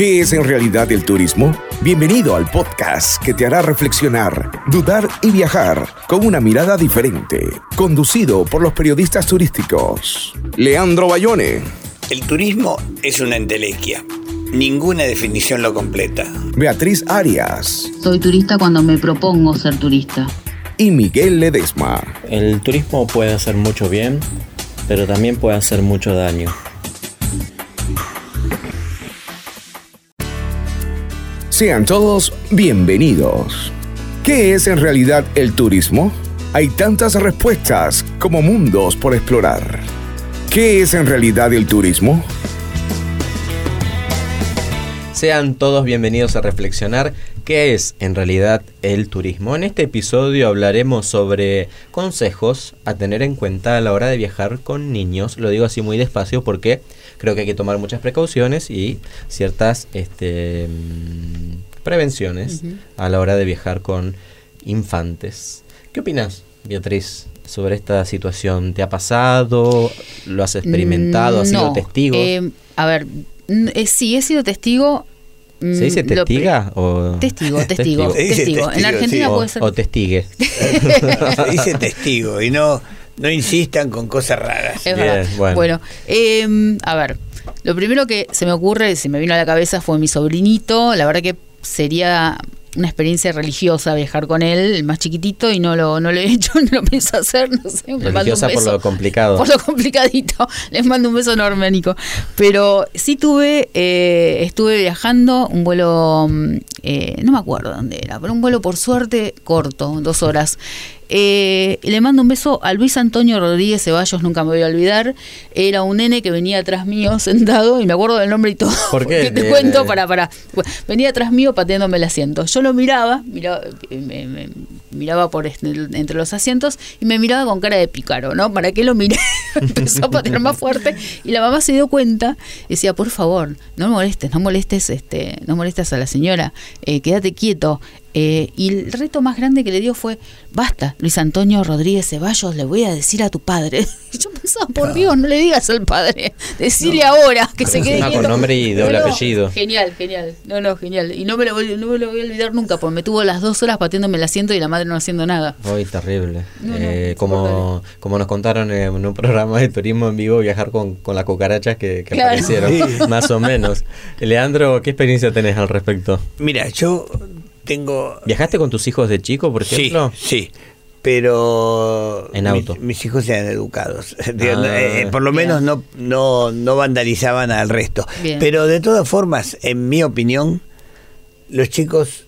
¿Qué es en realidad el turismo? Bienvenido al podcast que te hará reflexionar, dudar y viajar con una mirada diferente. Conducido por los periodistas turísticos. Leandro Bayone. El turismo es una entelequia. Ninguna definición lo completa. Beatriz Arias. Soy turista cuando me propongo ser turista. Y Miguel Ledesma. El turismo puede hacer mucho bien, pero también puede hacer mucho daño. Sean todos bienvenidos. ¿Qué es en realidad el turismo? Hay tantas respuestas como mundos por explorar. ¿Qué es en realidad el turismo? Sean todos bienvenidos a reflexionar qué es en realidad el turismo. En este episodio hablaremos sobre consejos a tener en cuenta a la hora de viajar con niños. Lo digo así muy despacio porque creo que hay que tomar muchas precauciones y ciertas este, mm, prevenciones a la hora de viajar con infantes. ¿Qué opinas, Beatriz? sobre esta situación? ¿Te ha pasado? ¿Lo has experimentado? ¿Has sido Mm, No, testigo? eh, a ver, eh, sí, he sido testigo. mm, ¿Se dice testiga o Testigo, testigo, dice testigo. En testigo, Argentina sí. puede ser. o testigue? Se dice testigo y no, no insistan con cosas raras. Es bueno. Bueno, eh, a ver, lo primero que se me ocurre, se me vino a la cabeza fue mi sobrinito. La verdad que sería una experiencia religiosa viajar con él, el más chiquitito, y no lo, no lo he hecho, no lo pienso hacer, no sé. Religiosa por lo complicado. Por lo complicadito. Les mando un beso enorme, Nico. Pero sí tuve, eh, estuve viajando un vuelo, mm, eh, no me acuerdo dónde era, pero un vuelo por suerte corto, dos horas. Eh, le mando un beso a Luis Antonio Rodríguez Ceballos, nunca me voy a olvidar. Era un nene que venía atrás mío sentado y me acuerdo del nombre y todo. ¿Por qué? porque te cuento para, para. Bueno, venía atrás mío pateándome el asiento. Yo lo miraba, miraba eh, me- me- miraba por este- entre los asientos y me miraba con cara de pícaro, ¿no? ¿Para qué lo miré? Empezó a patear más fuerte y la mamá se dio cuenta y decía, por favor, no molestes, no molestes, este, no molestes a la señora, eh, quédate quieto. Eh, y el reto más grande que le dio fue, basta, Luis Antonio Rodríguez Ceballos, le voy a decir a tu padre. Y yo pensaba, por Dios, no le digas al padre, decile ahora que se quede con nombre y doble No, no, apellido. Genial, genial. No, no, genial. Y no me, lo, voy- no me lo voy a olvidar nunca, porque me tuvo las dos horas pateándome el asiento y la madre no haciendo nada. Uy, terrible. No, no, Eh, como, como nos contaron en un programa de turismo en vivo, viajar con, con las cucarachas que, que Claro. aparecieron, más o menos. Leandro, ¿qué experiencia tenés al respecto? Mira, yo tengo... ¿Viajaste con tus hijos de chico, por Sí, ejemplo? sí. Pero En auto. Mis, hijos eran educados. Digo, Ah, eh, por lo menos no, no, no vandalizaban al resto. Bien. Pero de todas formas, en mi opinión, los chicos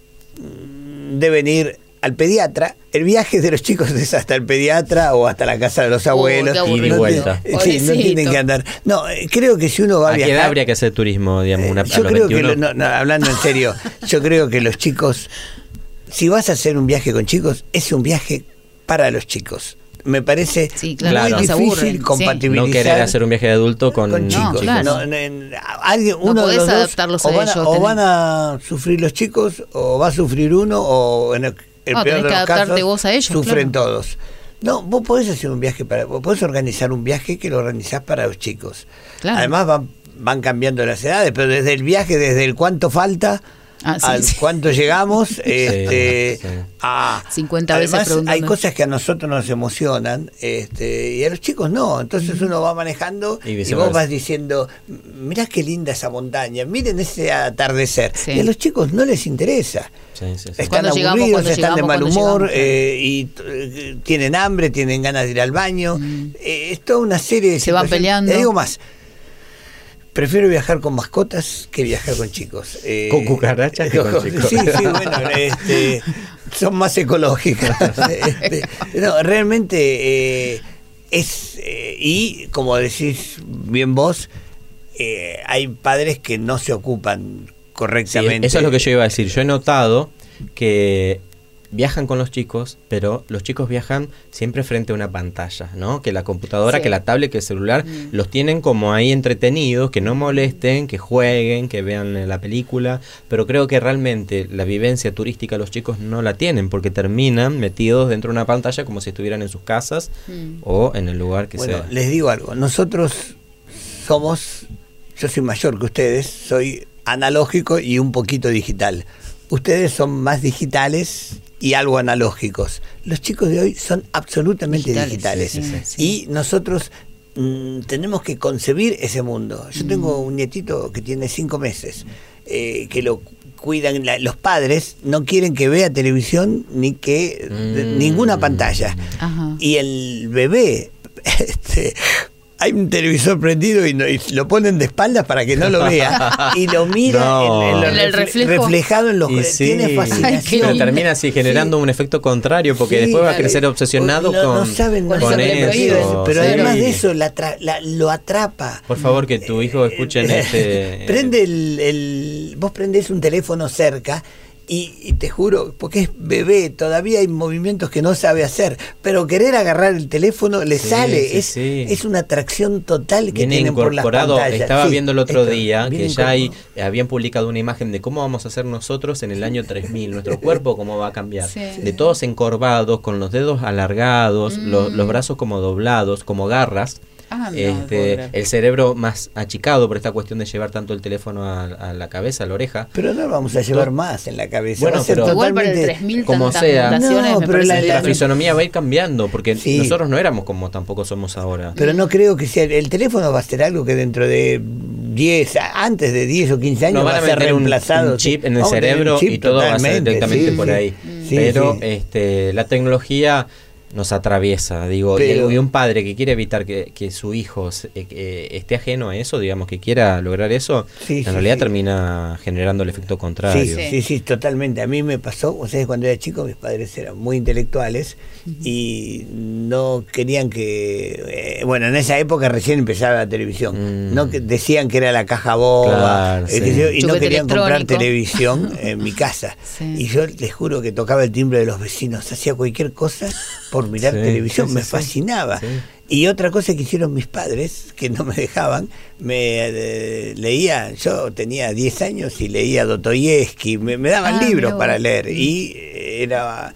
deben ir al pediatra. El viaje de los chicos es hasta el pediatra o hasta la casa de los abuelos. y No vuelta. tienen- sí, no tienen que andar. No, eh, creo que si uno va a, ¿A qué viajar. edad habría que hacer turismo, digamos? Una, Eh, a yo creo que, 21? lo- no, no, hablando en serio, yo creo que los chicos, si vas a hacer un viaje con chicos, es un viaje para los chicos. Me parece Sí, claro, muy no difícil compatibilizar no querer hacer un viaje de adulto con, con No, chicos. claro. No, no, en- alguien, No uno de podés los dos, adaptarlos o a van a, ellos, o van a sufrir los chicos, o va a sufrir uno, o en el, el No, peor de los adaptarte casos, vos a ellos, sufren claro. todos. No, vos podés hacer un viaje para, vos podés organizar un viaje que lo organizás para los chicos. Claro. Además van, van cambiando las edades, pero desde el viaje, desde el cuánto falta, Ah, sí, al sí. cuánto llegamos, este, sí. a 50 veces además, preguntando. hay cosas que a nosotros nos emocionan, este, y a los chicos no. Entonces uno va manejando Y vos vas diciendo, mirá qué linda esa montaña, miren ese atardecer. Y a los chicos no les interesa. Están aburridos, ¿Cuándo están de mal ¿Cuándo humor eh, y tienen hambre, tienen ganas de ir al baño. Eh, es toda una serie de. Se van peleando. Te digo más. Prefiero viajar con mascotas que viajar con chicos. Eh, Con cucarachas que con chicos. Sí, sí, bueno, este, son más ecológicas. Este, no, realmente eh, es. eh, y como decís bien vos, hay padres que no se ocupan Sí, correctamente. eso es lo que yo iba a decir. Yo he notado que viajan con los chicos, pero los chicos viajan siempre frente a una pantalla, ¿no? Que la computadora, Sí. que la tablet, que el celular, Mm. los tienen como ahí entretenidos, que no molesten, que jueguen, que vean la película, pero creo que realmente la vivencia turística los chicos no la tienen porque terminan metidos dentro de una pantalla como si estuvieran en sus casas Mm. o en el lugar que Bueno, sea. les digo algo. Nosotros somos. Yo soy mayor que ustedes, soy analógico y un poquito digital. Ustedes son más digitales y algo analógicos. Los chicos de hoy son absolutamente digitales. Digitales, sí, Y nosotros mm, tenemos que concebir ese mundo. Yo tengo Mm. un nietito que tiene cinco meses, eh, que lo cuidan la- los padres, no quieren que vea televisión ni que de- Mm. ninguna pantalla. Ajá. Y el bebé, este, hay un televisor prendido y, no- y lo ponen de espaldas para que no lo vea y lo mira No. en- en lo En el refle- reflejo. reflejado en los Y sí. tiene Ay, fascinación. Pero lindo. termina así generando Sí. un efecto contrario porque Sí, después va a crecer obsesionado no, con, no saben, no con saben eso que le lo que es, prohíben. pero sí. además de eso la tra- la- lo atrapa Por favor, que tu hijo escuche en este... prende el, el- vos prendés un teléfono cerca y, y te juro, porque es bebé, todavía hay movimientos que no sabe hacer, pero querer agarrar el teléfono le Sí, sale, sí, es, sí. es una atracción total que Viene tienen por las incorporado, pantallas. estaba Sí, viendo el otro esto, día que ya hay, habían publicado una imagen de cómo vamos a hacer nosotros en el año 3000, nuestro cuerpo cómo va a cambiar. Sí. De todos encorvados, con los dedos alargados, lo- Mm. los brazos como doblados, como garras. Ah, no, este, el cerebro más achicado por esta cuestión de llevar tanto el teléfono a, a la cabeza, a la oreja. Pero no lo vamos a llevar más en la cabeza. Bueno, va a ser pero- Igual para el totalmente- 3000 como sea. No, pero la- La la- fisonomía va a ir cambiando, porque Sí. nosotros no éramos como tampoco somos ahora. Pero no creo que sea. El teléfono va a ser algo que dentro de 10, a- antes de 10 o 15 años Nos va van a a ser meter un, reemplazado. un chip en el cerebro chip y todo va a ser directamente sí, por sí. ahí. Sí, Pero sí. este la tecnología nos atraviesa, digo, y- Pero- y, un padre que quiere evitar que, que su hijo se- eh, que esté ajeno a eso, digamos, que quiera lograr eso, Sí, en sí, realidad sí. termina generando el efecto contrario. Sí, sí, sí, totalmente. A mí me pasó, o sea, cuando era chico mis padres eran muy intelectuales y no querían que, eh, bueno, en esa época recién empezaba la televisión, Mm. no que decían que era la caja boba, Claro, eh, y no querían comprar televisión en mi casa. Sí. Y yo les juro que tocaba el timbre de los vecinos, hacía cualquier cosa por mirar Sí, televisión, sí, me sí, fascinaba. Sí. Y otra cosa que hicieron mis padres, que no me dejaban, me eh, leía, yo tenía 10 años y leía Dostoyevsky, me, me daban Ah, libros para leer y eh, era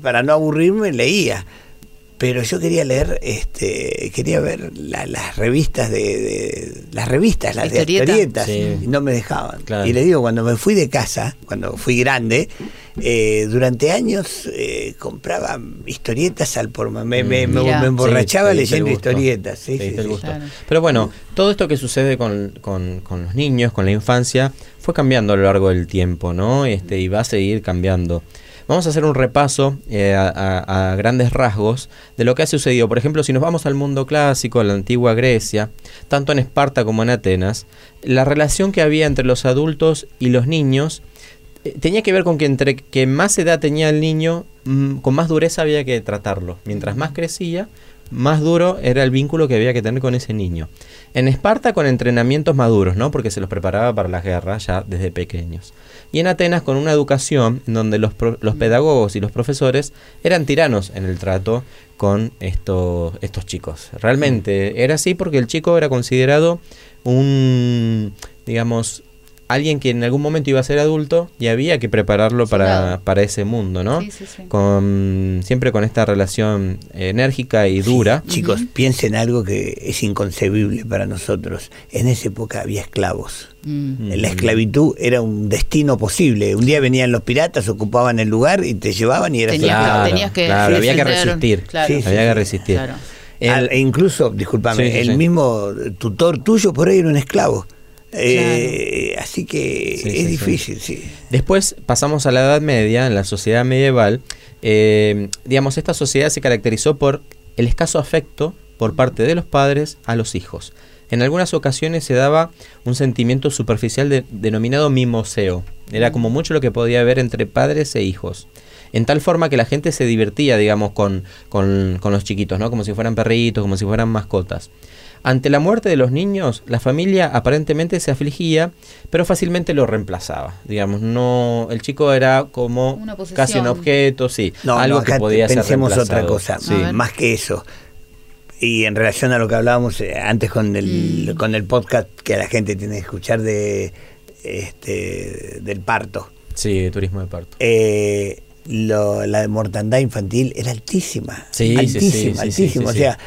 para no aburrirme leía. Pero yo quería leer, este, quería ver la- las revistas de, de- las revistas, las de Historieta. historietas, Sí. y no me dejaban. Claro. Y le digo, cuando me fui de casa, cuando fui grande, eh, durante años eh, compraba historietas al por me, me, me- emborrachaba Sí, leyendo historietas. Sí, Te sí, diste el sí. gusto. Claro. Pero bueno, todo esto que sucede con, con- con los niños, con la infancia, fue cambiando a lo largo del tiempo, ¿no? Este, y va a seguir cambiando. Vamos a hacer un repaso eh, a, grandes rasgos de lo que ha sucedido. Por ejemplo, si nos vamos al mundo clásico, a la antigua Grecia, tanto en Esparta como en Atenas, la relación que había entre los adultos y los niños eh, tenía que ver con que entre que más edad tenía el niño, mm, con más dureza había que tratarlo. Mientras más crecía, más duro era el vínculo que había que tener con ese niño. En Esparta con entrenamientos maduros, ¿no? Porque se los preparaba para las guerras ya desde pequeños. Y en Atenas con una educación donde los, los pedagogos y los profesores eran tiranos en el trato con estos, estos chicos. Realmente era así porque el chico era considerado un, digamos, alguien que en algún momento iba a ser adulto y había que prepararlo para, Claro. para ese mundo, ¿no? Sí, sí, sí. Con, siempre con esta relación enérgica y dura. Chicos, piensen algo que es inconcebible para nosotros. En esa época había esclavos. Mm. La esclavitud era un destino posible. Un día venían los piratas, ocupaban el lugar y te llevaban y eras Tenías, esclavo. que, tenías que claro, había que resistir. claro. Sí, sí, había que resistir. Claro. El- Ah, e incluso, discúlpame, Sí, sí, el sí. mismo tutor tuyo por ahí era un esclavo. Eh, así que Sí, es sí, sí. difícil, sí. Después pasamos a la Edad Media, en la sociedad medieval. Eh, digamos, esta sociedad se caracterizó por el escaso afecto por parte de los padres a los hijos. En algunas ocasiones se daba un sentimiento superficial de- denominado mimoseo. Era como mucho lo que podía haber entre padres e hijos. En tal forma que la gente se divertía, digamos, con, con- con los chiquitos, ¿no? Como si fueran perritos, como si fueran mascotas. Ante la muerte de los niños, la familia aparentemente se afligía, pero fácilmente lo reemplazaba. Digamos, no, el chico era como Una casi un objeto, sí, No, algo no, que podía ser pensemos reemplazado. otra cosa, Sí. Más que eso. Y en relación a lo que hablábamos eh, antes con el, Mm. con el podcast que la gente tiene que escuchar de este del parto. Sí, turismo de parto. Eh, lo- la mortandad infantil era altísima. Sí, sí, altísima, sí, sí, sí, altísima. sí, o sea,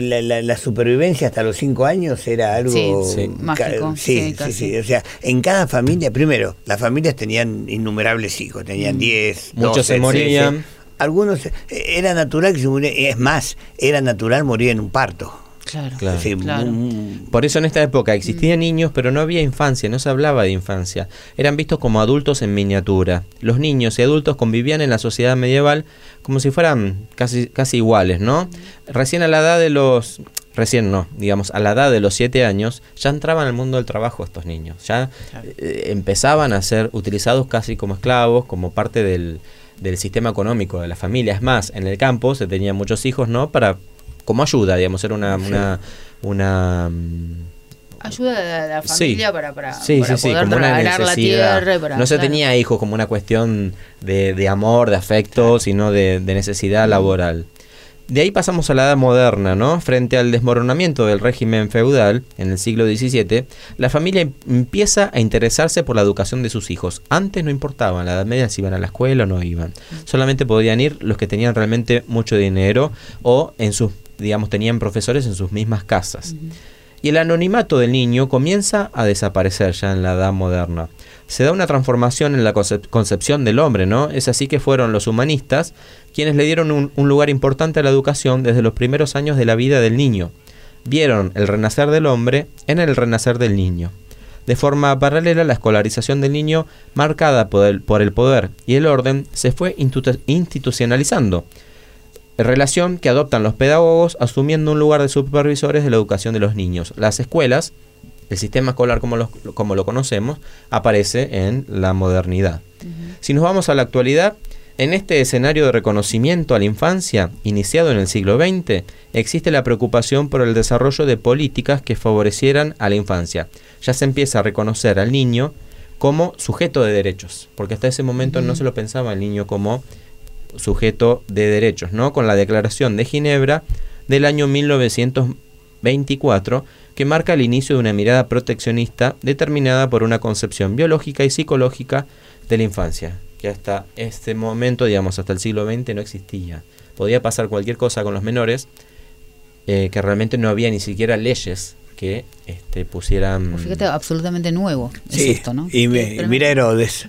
la, la- la supervivencia hasta los cinco años era algo Sí, Mágico, Sí, sí, sí, casi. sí. O sea, en cada familia, primero, las familias tenían innumerables hijos, Mm. tenían 10, Muchos 12, se morían. 13. Algunos, eh, era natural que se murieran, es más, era natural morir en un parto. Claro, Claro. Claro. un- Por eso en esta época Mm. existían niños, pero no había infancia, no se hablaba de infancia. Eran vistos como adultos en miniatura. Los niños y adultos convivían en la sociedad medieval como si fueran casi, casi iguales, ¿no? Recién a la edad de los... Recién no, digamos, a la edad de los siete años ya entraban al mundo del trabajo estos niños. Ya eh, empezaban a ser utilizados casi como esclavos, como parte del, del sistema económico de la familia. Es más, en el campo se tenían muchos hijos, ¿no? Para como ayuda, digamos, era una, una, una mm, Ayuda de la Sí. familia para, para, Sí, para sí, sí, poder como una trabajar la tierra. y para- no se claro. tenía hijos como una cuestión de, de amor, de afecto, sino de, de necesidad laboral. De ahí pasamos a la edad moderna, ¿no? Frente al desmoronamiento del régimen feudal en el siglo XVII, la familia em- empieza a interesarse por la educación de sus hijos. Antes no importaba, en la Edad Media si iban a la escuela o no iban. Solamente podían ir los que tenían realmente mucho dinero o en sus, digamos, tenían profesores en sus mismas casas. Y el anonimato del niño comienza a desaparecer ya en la edad moderna. Se da una transformación en la concep- concepción del hombre, ¿no? Es así que fueron los humanistas quienes le dieron un, un lugar importante a la educación desde los primeros años de la vida del niño. Vieron el renacer del hombre en el renacer del niño. De forma paralela, la escolarización del niño, marcada por el, por el poder y el orden, se fue institu- institucionalizando relación que adoptan los pedagogos asumiendo un lugar de supervisores de la educación de los niños. Las escuelas, el sistema escolar como lo, como lo conocemos, aparece en la modernidad. Si nos vamos a la actualidad, en este escenario de reconocimiento a la infancia, iniciado en el siglo XX, existe la preocupación por el desarrollo de políticas que favorecieran a la infancia. Ya se empieza a reconocer al niño como sujeto de derechos, porque hasta ese momento no se lo pensaba al niño como sujeto de derechos, ¿no? Con la Declaración de Ginebra del año 1924, que marca el inicio de una mirada proteccionista determinada por una concepción biológica y psicológica de la infancia, que hasta este momento, digamos, hasta el siglo XX no existía. Podía pasar cualquier cosa con los menores, eh, que realmente no había ni siquiera leyes que este, pusieran... Pues fíjate, absolutamente nuevo es Sí, esto, ¿no? y, me- Pero- mira Herodes.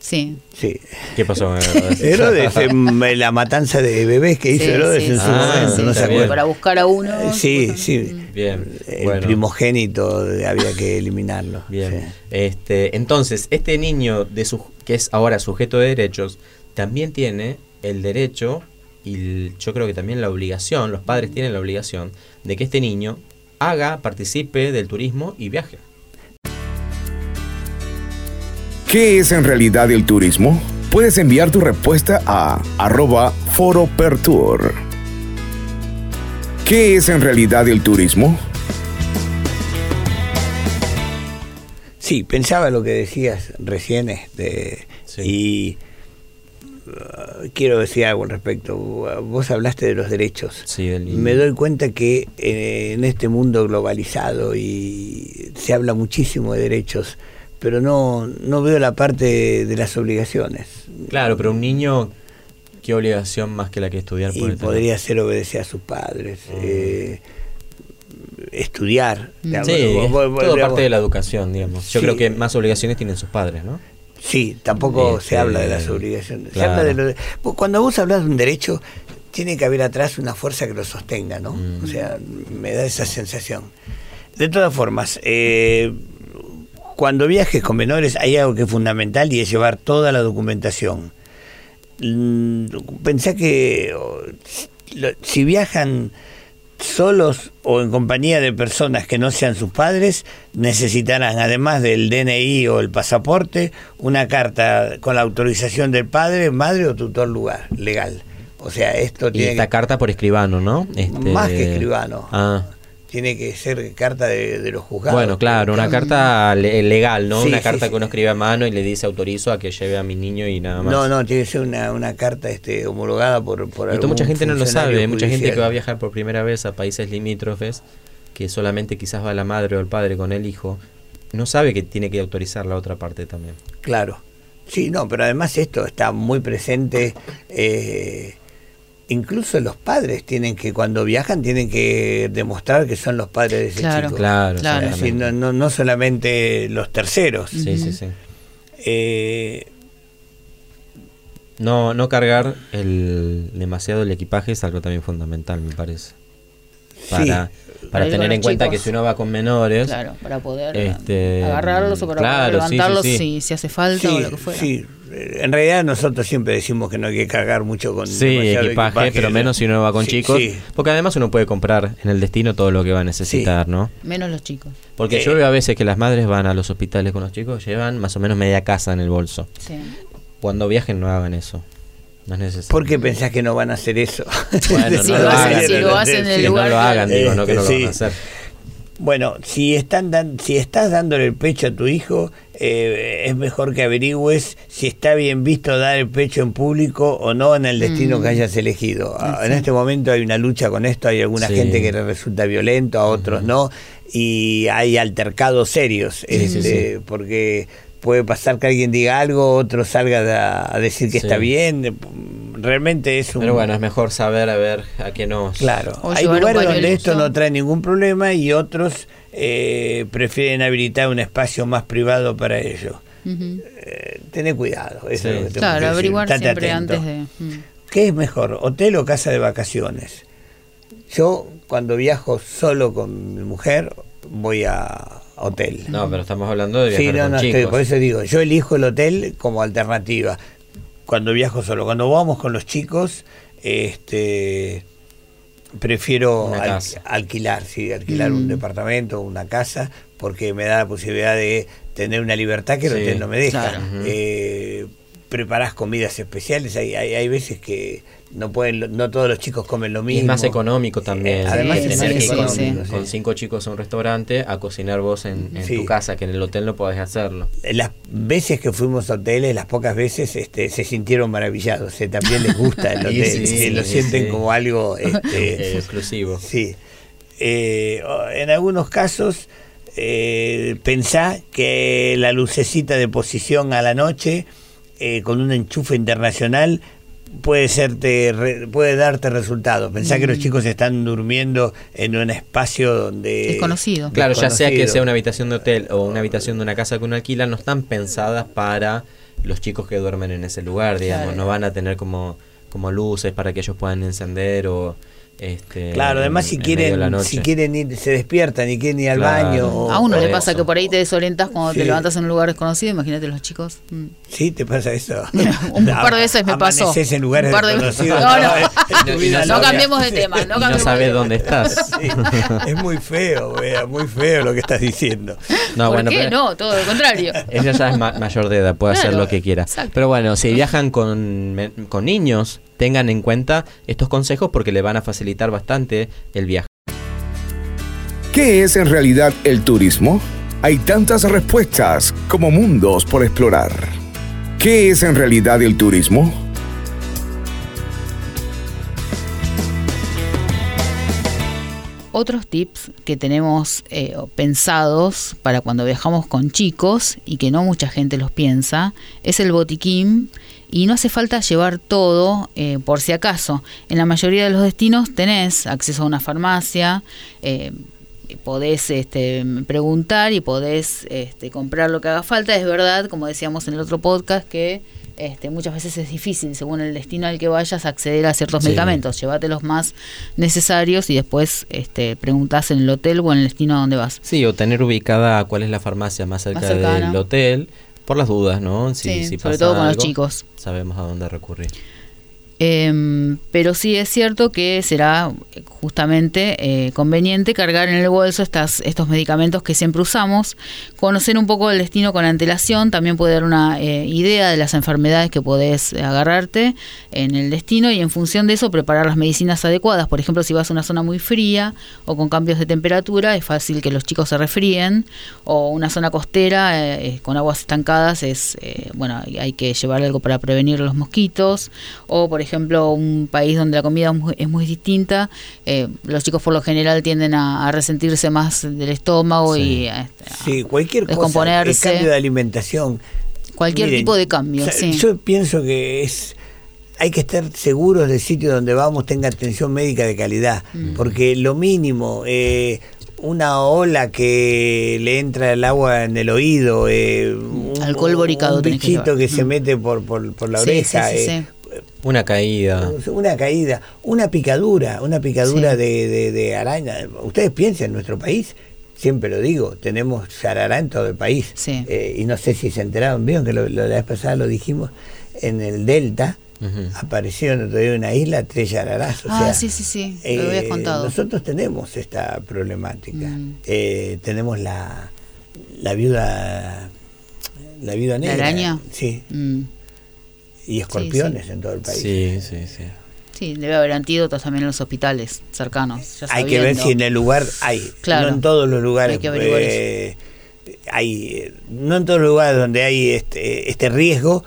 Sí. Sí. ¿Qué pasó? Herodes, em, la matanza de bebés que hizo Sí, Herodes sí, en su Ah, momento, sí, no sí, se bien. acuerda. Para buscar a uno. Eh, Sí, sí. Bien, El bueno. primogénito de- había que eliminarlo. Bien. sí. Este, entonces, este niño de su, que es ahora sujeto de derechos, también tiene el derecho y el- yo creo que también la obligación, los padres tienen la obligación de que este niño haga, participe del turismo y viaje. ¿Qué es en realidad el turismo? Puedes enviar tu respuesta a arroba foropertour. ¿Qué es en realidad el turismo? Sí, pensaba lo que decías recién este, Sí. y uh, quiero decir algo al respecto. Vos hablaste de los derechos. Sí, niño. Me doy cuenta que eh, en este mundo globalizado y se habla muchísimo de derechos, pero no, no veo la parte de las obligaciones. Claro, pero un niño, ¿qué obligación más que la que estudiar Y tener? podría ser obedecer a sus padres, eh, estudiar. Mm. digamos, Sí, vos- es vos- todo digamos, parte de la educación, digamos. Yo Sí. creo que más obligaciones tienen sus padres, ¿no? Sí, tampoco Este, se habla de las obligaciones. Se habla de lo de- cuando vos hablas de un derecho, tiene que haber atrás una fuerza que lo sostenga, ¿no? Mm. O sea, me da esa sensación. De todas formas, eh, cuando viajes con menores hay algo que es fundamental y es llevar toda la documentación. Mm, Pensá que si viajan solos o en compañía de personas que no sean sus padres, necesitarán, además del DNI o el pasaporte, una carta con la autorización del padre, madre o tutor lugar, legal. O sea, esto Y tiene esta que- carta por escribano, ¿no? Este- más que escribano. Ah. Tiene que ser carta de, de los juzgados. Bueno, claro, una carta le- legal, ¿no? Sí, una carta sí. que uno escribe a mano y le dice autorizo a que lleve a mi niño y nada más. No, no, tiene que ser una, una carta este, homologada por, por Esto mucha gente no lo sabe, hay mucha gente que va a viajar por primera vez a países limítrofes, que solamente quizás va la madre o el padre con el hijo, no sabe que tiene que autorizar la otra parte también. Claro. Sí, no, pero además esto está muy presente. eh, incluso los padres tienen que, cuando viajan, tienen que demostrar que son los padres de ese Claro. chico. Claro, Claro. Decir, no, no, no solamente los terceros. Sí, sí, sí. Eh, No, no cargar el, demasiado el equipaje es algo también fundamental, me parece. Para, para Para tener en cuenta chicos. que si uno va con menores, Claro, para poder Este, agarrarlos o para claro, poder sí, levantarlos sí, sí. Si, si hace falta o lo que fuera. sí. En realidad nosotros siempre decimos que no hay que cargar mucho con Sí, demasiado equipaje, pero menos si uno va con Sí, chicos. sí. Porque además uno puede comprar en el destino todo lo que va a necesitar, ¿no? Menos los chicos. Porque Eh. yo veo a veces que las madres van a los hospitales con los chicos, llevan más o menos media casa en el bolso. Sí. Cuando viajen no hagan eso. No es necesario. ¿Por qué pensás que no van a hacer eso? Bueno, Si no lo hacen- hagan. si lo hacen en el que no lugar lo hagan, digo, no que no lo Sí. van a hacer. Bueno, si están dan- si estás dándole el pecho a tu hijo, eh, es mejor que averigües si está bien visto dar el pecho en público o no en el destino Mm. que hayas elegido. Ah, En este momento hay una lucha con esto, hay alguna Sí. gente que le resulta violento, a otros no, y hay altercados serios, este, porque puede pasar que alguien diga algo, otro salga a, a decir que Sí. está bien. Realmente es un Pero bueno, es mejor saber a ver a qué nos... Claro, O hay lugares donde esto no trae ningún problema y otros eh, prefieren habilitar un espacio más privado para ello. Ujú. Eh, tené cuidado. eso Sí. es lo que tengo que Claro, averiguar siempre atento. antes de. mm. ¿Qué es mejor, hotel o casa de vacaciones? Yo cuando viajo solo con mi mujer voy a hotel. No, pero estamos hablando de viajar Sí, no, con no, chicos. estoy- por eso digo, yo elijo el hotel como alternativa cuando viajo solo. Cuando vamos con los chicos, este prefiero al- alquilar, sí, alquilar un Mm. departamento, una casa, porque me da la posibilidad de tener una libertad que el Sí, hotel no me deja. claro. Eh, preparás comidas especiales, hay, hay, hay veces que no pueden, no todos los chicos comen lo Y mismo. es más económico también. Eh, además Sí, es tener sí, que ir con, con cinco chicos a un restaurante a cocinar vos en, tu casa, que en el hotel no podés hacerlo. las veces que fuimos a hoteles, las pocas veces, este, se sintieron maravillados. eh, También les gusta el hotel, lo sienten como algo. Eh, Este, exclusivo. sí. Eh, en algunos casos, eh, pensá que la lucecita de posición a la noche, eh, con un enchufe internacional, puede serte re- puede darte resultados. Pensá que los chicos están durmiendo en un espacio donde Desconocido. Claro, ya sea que sea una habitación de hotel o una habitación de una casa que uno alquila, no están pensadas para los chicos que duermen en ese lugar, digamos. Claro. No van a tener como, como luces para que ellos puedan encender o... Este, Claro, además en- si quieren, si quieren ir, se despiertan y quieren ir al Claro. baño. o- A uno le eso. pasa que por ahí te desorientas cuando Sí. te levantas en un lugar desconocido, imagínate los chicos. Mm. Sí, te pasa eso. Un par de veces me pasó. En lugares Un par de- desconocidos. No, no. No loca. cambiemos de tema, no Y no sabes dónde estás. Sí, es muy feo, wea, muy feo lo que estás diciendo. No, ¿Por bueno, qué? pero- No, todo lo contrario. Ella ya es ma- mayor de edad, puede hacer lo que quiera. exacto. Pero bueno, si viajan con, con niños, tengan en cuenta estos consejos porque le van a facilitar bastante el viaje. ¿Qué es en realidad el turismo? Hay tantas respuestas como mundos por explorar. ¿Qué es en realidad el turismo? Otros tips que tenemos eh, pensados para cuando viajamos con chicos y que no mucha gente los piensa es el botiquín y no hace falta llevar todo eh, por si acaso. En la mayoría de los destinos tenés acceso a una farmacia, eh, podés este, preguntar y podés este, comprar lo que haga falta. Es verdad, como decíamos en el otro podcast, que este, muchas veces es difícil, según el destino al que vayas, acceder a ciertos Sí. medicamentos. Llévate los más necesarios y después este, preguntás en el hotel o en el destino a donde vas. Sí, o tener ubicada cuál es la farmacia más cerca Más del hotel, por las dudas, ¿no? Si, Sí, si sobre pasa todo con los chicos. Sabemos a dónde recurrir. Em, pero sí es cierto que será eh, justamente eh, conveniente cargar en el bolso estas, estos medicamentos que siempre usamos, conocer un poco el destino con antelación, también puede dar una eh, idea de las enfermedades que podés agarrarte en el destino y en función de eso preparar las medicinas adecuadas. Por ejemplo, si vas a una zona muy fría o con cambios de temperatura, es fácil que los chicos se resfríen, o una zona costera eh, eh, con aguas estancadas, es bueno, hay- que llevar algo para prevenir los mosquitos, o por un país donde la comida es muy, es muy distinta, eh, los chicos por lo general tienden a, a resentirse más del estómago Sí. y a, a Sí, cualquier cosa, el cambio de alimentación. Cualquier Miren, tipo de cambio, yo- sí. Yo pienso que es hay que estar seguros del sitio donde vamos tenga atención médica de calidad, Mm. porque lo mínimo, eh, una ola que le entra el agua en el oído, eh, un, Alcohol boricado un que se Mm. mete por, por, por la Sí, oreja, sí, sí, eh, Una caída. una caída, una picadura, una picadura Sí. de, de- de araña. Ustedes piensen, en nuestro país, siempre lo digo, tenemos yarará en todo el país. Sí. Eh, y no sé si se enteraron, vieron que lo, lo- la vez pasada lo dijimos, en el Delta aparecieron otro día en una isla tres yararás. O Ah, sea, sí, sí, sí, eh, lo habías contado. Nosotros tenemos esta problemática. Mm. Eh, tenemos la, la viuda la viuda ¿La negra. araña? Sí, Mm. Y escorpiones en todo el país. Sí, sí, sí. Sí, debe haber antídotos también en los hospitales cercanos. ya Hay que ver si en el lugar hay. Claro. No en todos los lugares. Hay que averiguar eh, hay no en todos los lugares donde hay este, este riesgo.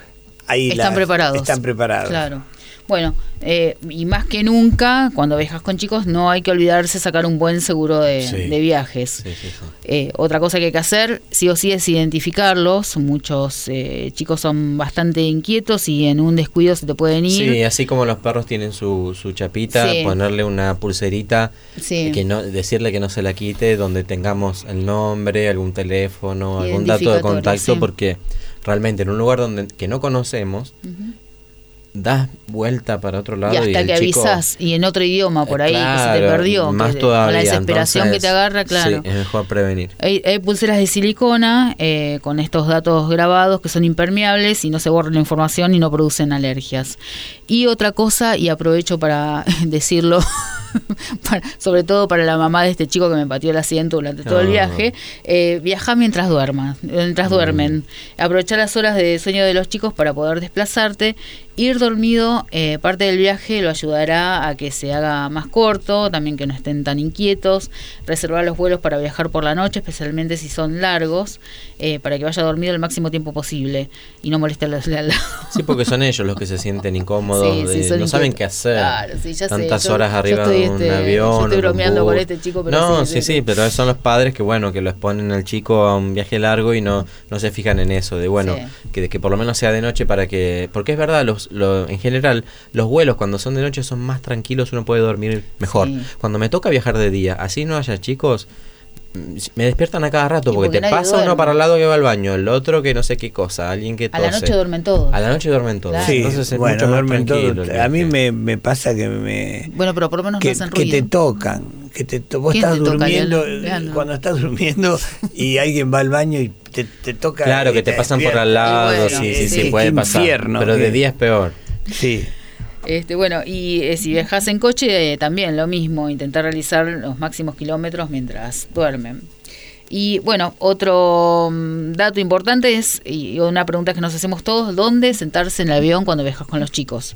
Hay Están las- preparados. Están preparados. Claro. Bueno, eh, y más que nunca, cuando viajas con chicos, no hay que olvidarse sacar un buen seguro de, Sí. de viajes. Sí, sí, sí. Eh, otra cosa que hay que hacer, sí o sí, es identificarlos. Muchos eh, chicos son bastante inquietos y en un descuido se te pueden ir. Sí, así como los perros tienen su, su chapita, ponerle una pulserita, Sí. que no, decirle que no se la quite, donde tengamos el nombre, algún teléfono, algún dato de contacto, porque realmente en un lugar donde que no conocemos. Das vuelta para otro lado y y, hasta el que chico- avisas y en otro idioma por ahí que se te perdió más que- todavía, con la desesperación que te agarra claro Sí, es mejor prevenir. Hay, hay pulseras de silicona eh, con estos datos grabados que son impermeables y no se borra la información y no producen alergias. Y otra cosa, y aprovecho para decirlo, para- sobre todo para la mamá de este chico que me pateó el asiento durante todo el Ah. viaje, eh, viaja mientras duerman, mientras Mm. duermen. Aprovechar las horas de sueño de los chicos para poder desplazarte. Ir dormido eh, parte del viaje lo ayudará a que se haga más corto, también que no estén tan inquietos. Reservar los vuelos para viajar por la noche, especialmente si son largos, eh, para que vaya dormido el máximo tiempo posible y no moleste al lado. Sí, porque son ellos los que se sienten incómodos, Sí, de- no saben qué hacer. Claro, sí, ya sé. Tantas Yo- horas arriba de un este, avión. yo estoy bromeando con este chico, pero no, sí, sí, sí, sí, sí. pero son los padres que, bueno, que lo exponen al chico a un viaje largo y no, no se fijan en eso, de bueno, que, que por lo menos sea de noche para que. Porque es verdad, los, lo- en general, los vuelos cuando son de noche son más tranquilos, uno puede dormir mejor. Cuando me toca viajar de día, así no haya chicos. Me despiertan a cada rato porque, porque te pasa uno para el lado que va al baño, el otro que no sé qué cosa, alguien que A la tose. noche duermen todos. A la noche duermen todos. Claro. Sí, Entonces es bueno, mucho más duermen tranquilo todos. A mí me, me pasa que me Bueno, pero por lo menos que, no hacen que te tocan, que te to- vos ¿Quién estás te durmiendo, eh, cuando estás durmiendo y alguien va al baño y te, te toca Claro, que te pasan por al lado, bueno, sí, sí, sí, sí. puede pasar. infierno, pero de día es peor. Sí. Este, bueno, y eh, si viajas en coche, eh, también lo mismo, intentar realizar los máximos kilómetros mientras duermen. Y bueno, otro mm, dato importante es, y una pregunta que nos hacemos todos, ¿dónde sentarse en el avión cuando viajas con los chicos?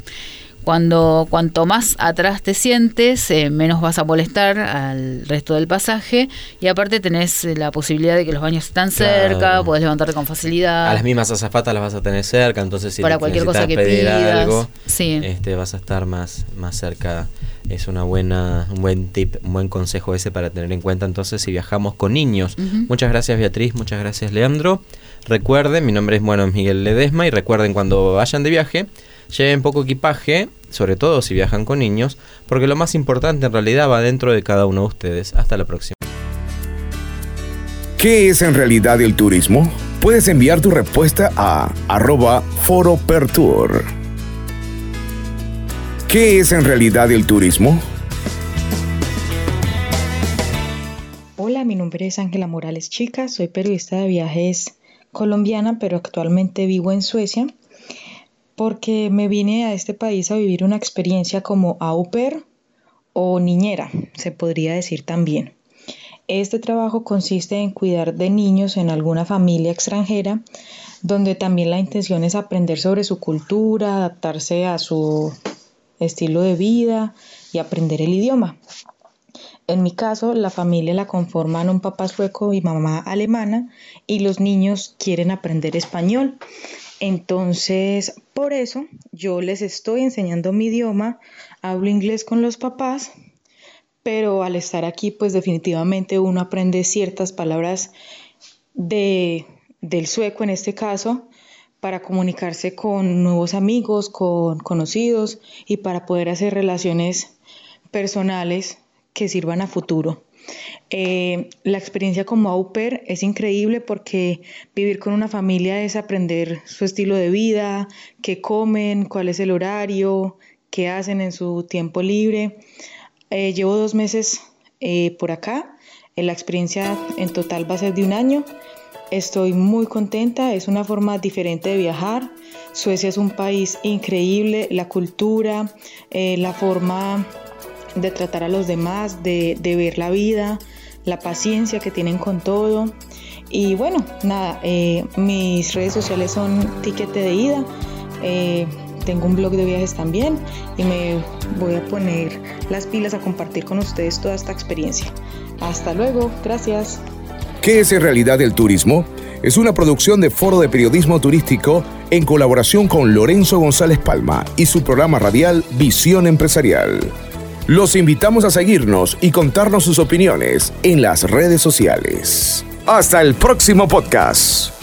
Cuando cuanto más atrás te sientes, eh, menos vas a molestar al resto del pasaje y aparte tenés eh, la posibilidad de que los baños están cerca, Claro. podés levantarte con facilidad. A las mismas azafatas las vas a tener cerca, entonces si Para te cualquier cosa que pedir pidas, algo, sí. este, vas a estar más, más cerca. Es una buena, un buen tip, un buen consejo ese para tener en cuenta entonces si viajamos con niños. Muchas gracias Beatriz, muchas gracias Leandro. Recuerden, mi nombre es bueno Miguel Ledesma y recuerden cuando vayan de viaje, lleven poco equipaje, sobre todo si viajan con niños, porque lo más importante en realidad va dentro de cada uno de ustedes. Hasta la próxima. ¿Qué es en realidad el turismo? Puedes enviar tu respuesta a arroba foropertour. ¿Qué es en realidad el turismo? Hola, mi nombre es Ángela Morales Chica, soy periodista de viajes colombiana, pero actualmente vivo en Suecia porque me vine a este país a vivir una experiencia como au pair o niñera, se podría decir también. Este trabajo consiste en cuidar de niños en alguna familia extranjera, donde también la intención es aprender sobre su cultura, adaptarse a su estilo de vida y aprender el idioma. En mi caso, la familia la conforman un papá sueco y mamá alemana y los niños quieren aprender español. Entonces, por eso yo les estoy enseñando mi idioma, hablo inglés con los papás, pero al estar aquí, pues definitivamente uno aprende ciertas palabras de, del sueco en este caso para comunicarse con nuevos amigos, con conocidos y para poder hacer relaciones personales que sirvan a futuro. Eh, la experiencia como au pair es increíble porque vivir con una familia es aprender su estilo de vida, qué comen, cuál es el horario, qué hacen en su tiempo libre. Eh, llevo dos meses eh, por acá, la experiencia en total va a ser de un año. Estoy muy contenta, es una forma diferente de viajar. Suecia es un país increíble, la cultura, la forma de tratar a los demás, de, ver la vida, la paciencia que tienen con todo. Y bueno, nada, eh, mis redes sociales son Tiquete de Ida. Eh, tengo un blog de viajes también y me voy a poner las pilas a compartir con ustedes toda esta experiencia. Hasta luego, gracias. ¿Qué es en realidad el turismo? Es una producción de Foro de Periodismo Turístico en colaboración con Lorenzo González Palma y su programa radial Visión Empresarial. Los invitamos a seguirnos y contarnos sus opiniones en las redes sociales. Hasta el próximo podcast.